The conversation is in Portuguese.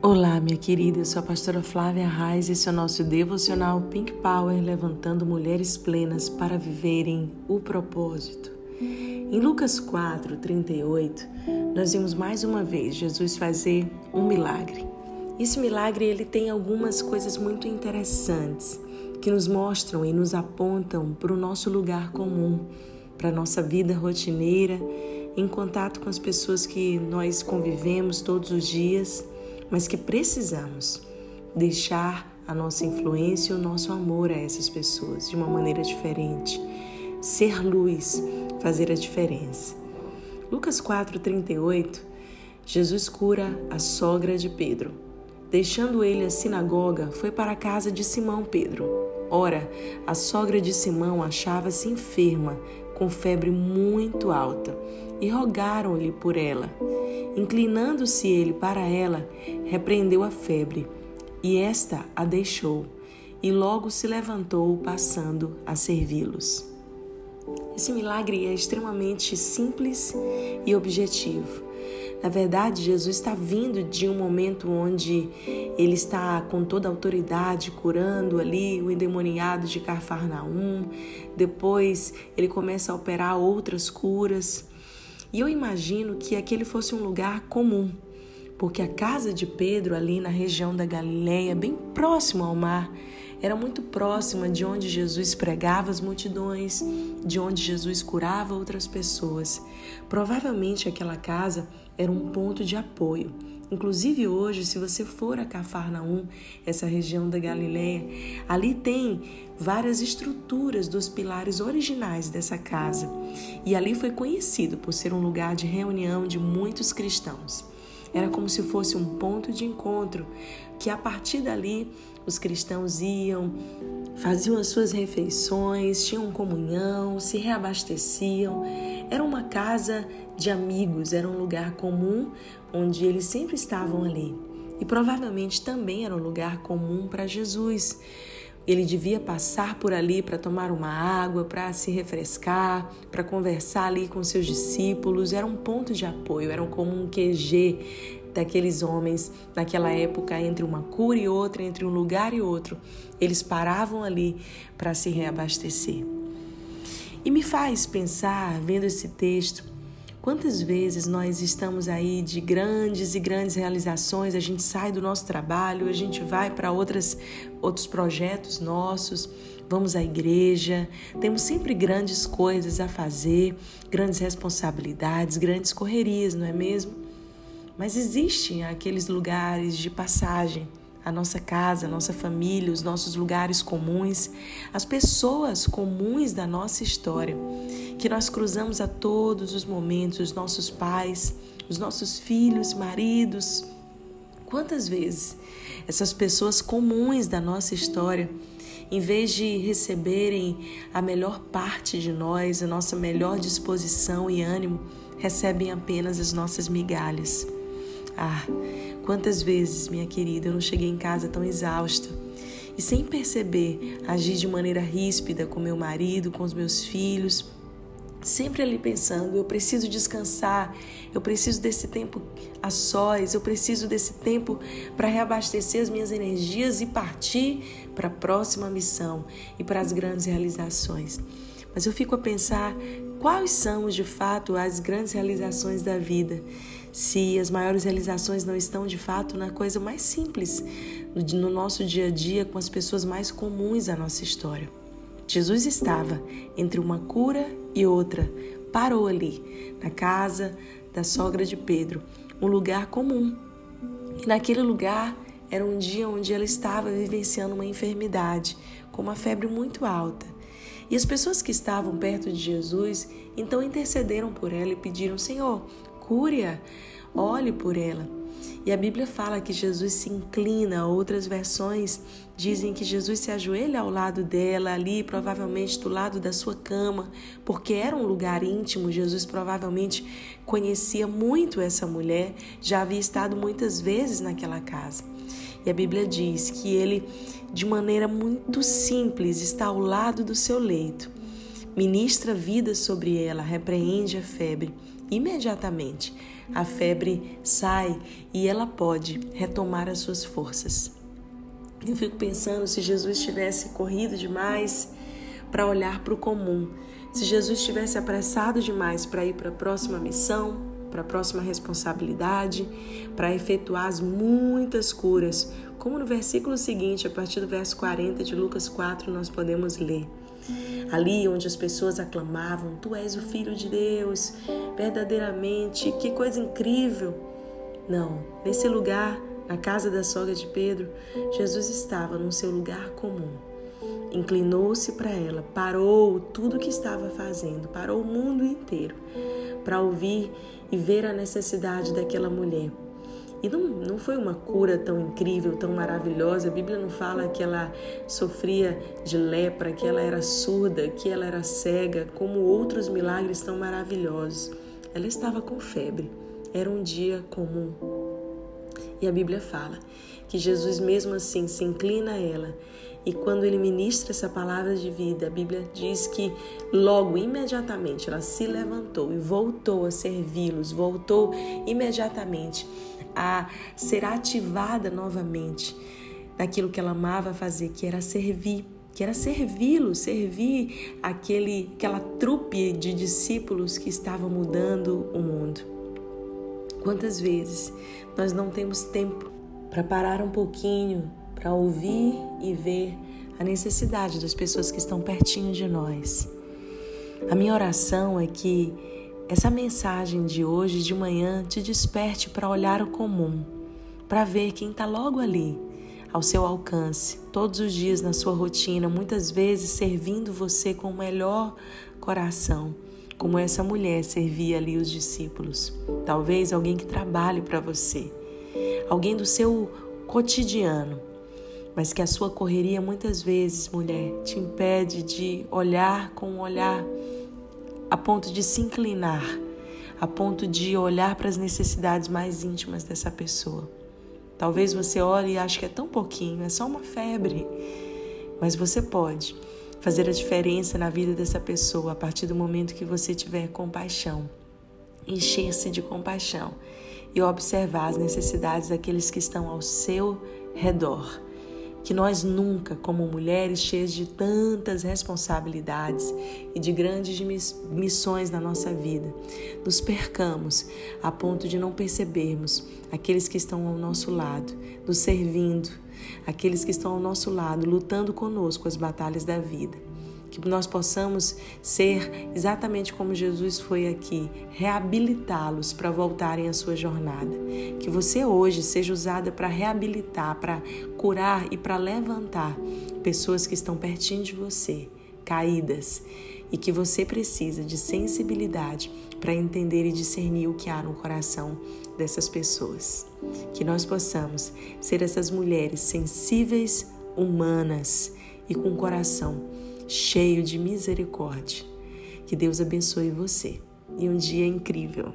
Olá, minha querida, eu sou a pastora Flávia Reis e esse é o nosso devocional Pink Power, levantando mulheres plenas para viverem o propósito. Em Lucas 4, 38, nós vimos mais uma vez Jesus fazer um milagre. Esse milagre ele tem algumas coisas muito interessantes que nos mostram e nos apontam para o nosso lugar comum, para a nossa vida rotineira, em contato com as pessoas que nós convivemos todos os dias mas que precisamos deixar a nossa influência e o nosso amor a essas pessoas de uma maneira diferente. Ser luz, fazer a diferença. Lucas 4:38, Jesus cura a sogra de Pedro. Deixando ele a sinagoga, foi para a casa de Simão Pedro. Ora, a sogra de Simão achava-se enferma, com febre muito alta, e rogaram-lhe por ela. Inclinando-se ele para ela, repreendeu a febre, e esta a deixou, e logo se levantou, passando a servi-los. Esse milagre é extremamente simples e objetivo. Na verdade, Jesus está vindo de um momento onde ele está com toda a autoridade curando ali o endemoniado de Carfarnaum. Depois, ele começa a operar outras curas. E eu imagino que aquele fosse um lugar comum, porque a casa de Pedro, ali na região da Galileia, bem próximo ao mar, era muito próxima de onde Jesus pregava as multidões, de onde Jesus curava outras pessoas. Provavelmente aquela casa era um ponto de apoio. Inclusive hoje, se você for a Cafarnaum, essa região da Galileia, ali tem várias estruturas dos pilares originais dessa casa. E ali foi conhecido por ser um lugar de reunião de muitos cristãos. Era como se fosse um ponto de encontro que a partir dali os cristãos iam, faziam as suas refeições, tinham comunhão, se reabasteciam. Era uma casa de amigos, era um lugar comum onde eles sempre estavam ali. E provavelmente também era um lugar comum para Jesus. Ele devia passar por ali para tomar uma água, para se refrescar, para conversar ali com seus discípulos. Era um ponto de apoio, era como um QG daqueles homens naquela época entre uma cura e outra, entre um lugar e outro. Eles paravam ali para se reabastecer. E me faz pensar, vendo esse texto, Quantas vezes nós estamos aí de grandes e grandes realizações, a gente sai do nosso trabalho, a gente vai para outros projetos nossos, vamos à igreja, temos sempre grandes coisas a fazer, grandes responsabilidades, grandes correrias, não é mesmo? Mas existem aqueles lugares de passagem a nossa casa, a nossa família, os nossos lugares comuns, as pessoas comuns da nossa história, que nós cruzamos a todos os momentos, os nossos pais, os nossos filhos, maridos. Quantas vezes essas pessoas comuns da nossa história, em vez de receberem a melhor parte de nós, a nossa melhor disposição e ânimo, recebem apenas as nossas migalhas. Ah, quantas vezes, minha querida, eu não cheguei em casa tão exausta e sem perceber agi de maneira ríspida com meu marido, com os meus filhos, sempre ali pensando: eu preciso descansar, eu preciso desse tempo a sós, eu preciso desse tempo para reabastecer as minhas energias e partir para a próxima missão e para as grandes realizações. Mas eu fico a pensar quais são de fato as grandes realizações da vida se as maiores realizações não estão de fato na coisa mais simples, no nosso dia a dia, com as pessoas mais comuns da nossa história. Jesus estava entre uma cura e outra, parou ali, na casa da sogra de Pedro, um lugar comum. E naquele lugar era um dia onde ela estava vivenciando uma enfermidade, com uma febre muito alta. E as pessoas que estavam perto de Jesus então intercederam por ela e pediram: Senhor, cure-a, olhe por ela. E a Bíblia fala que Jesus se inclina, outras versões dizem que Jesus se ajoelha ao lado dela, ali, provavelmente do lado da sua cama, porque era um lugar íntimo. Jesus provavelmente conhecia muito essa mulher, já havia estado muitas vezes naquela casa. E a Bíblia diz que ele, de maneira muito simples, está ao lado do seu leito, ministra vida sobre ela, repreende a febre imediatamente a febre sai e ela pode retomar as suas forças. Eu fico pensando se Jesus tivesse corrido demais para olhar para o comum, se Jesus tivesse apressado demais para ir para a próxima missão, para a próxima responsabilidade, para efetuar as muitas curas, como no versículo seguinte, a partir do verso 40 de Lucas 4, nós podemos ler. Ali onde as pessoas aclamavam: Tu és o Filho de Deus, verdadeiramente, que coisa incrível. Não, nesse lugar, na casa da sogra de Pedro, Jesus estava no seu lugar comum. Inclinou-se para ela, parou tudo o que estava fazendo, parou o mundo inteiro para ouvir e ver a necessidade daquela mulher. E não, não foi uma cura tão incrível, tão maravilhosa. A Bíblia não fala que ela sofria de lepra, que ela era surda, que ela era cega, como outros milagres tão maravilhosos. Ela estava com febre. Era um dia comum. E a Bíblia fala que Jesus, mesmo assim, se inclina a ela e quando ele ministra essa palavra de vida, a Bíblia diz que logo, imediatamente, ela se levantou e voltou a servi-los, voltou imediatamente a ser ativada novamente naquilo que ela amava fazer, que era servir que era servi-lo, servir aquele, aquela trupe de discípulos que estavam mudando o mundo. Quantas vezes nós não temos tempo para parar um pouquinho, para ouvir e ver a necessidade das pessoas que estão pertinho de nós. A minha oração é que essa mensagem de hoje de manhã te desperte para olhar o comum, para ver quem está logo ali, ao seu alcance, todos os dias na sua rotina, muitas vezes servindo você com o melhor coração, como essa mulher servia ali os discípulos. Talvez alguém que trabalhe para você, alguém do seu cotidiano, mas que a sua correria muitas vezes, mulher, te impede de olhar com um olhar a ponto de se inclinar, a ponto de olhar para as necessidades mais íntimas dessa pessoa. Talvez você olhe e ache que é tão pouquinho, é só uma febre, mas você pode fazer a diferença na vida dessa pessoa a partir do momento que você tiver compaixão, encher-se de compaixão e observar as necessidades daqueles que estão ao seu redor que nós nunca, como mulheres cheias de tantas responsabilidades e de grandes missões na nossa vida, nos percamos a ponto de não percebermos aqueles que estão ao nosso lado, nos servindo, aqueles que estão ao nosso lado, lutando conosco as batalhas da vida que nós possamos ser exatamente como Jesus foi aqui, reabilitá-los para voltarem à sua jornada. Que você hoje seja usada para reabilitar, para curar e para levantar pessoas que estão pertinho de você, caídas, e que você precisa de sensibilidade para entender e discernir o que há no coração dessas pessoas. Que nós possamos ser essas mulheres sensíveis, humanas e com coração cheio de misericórdia. Que Deus abençoe você e um dia incrível.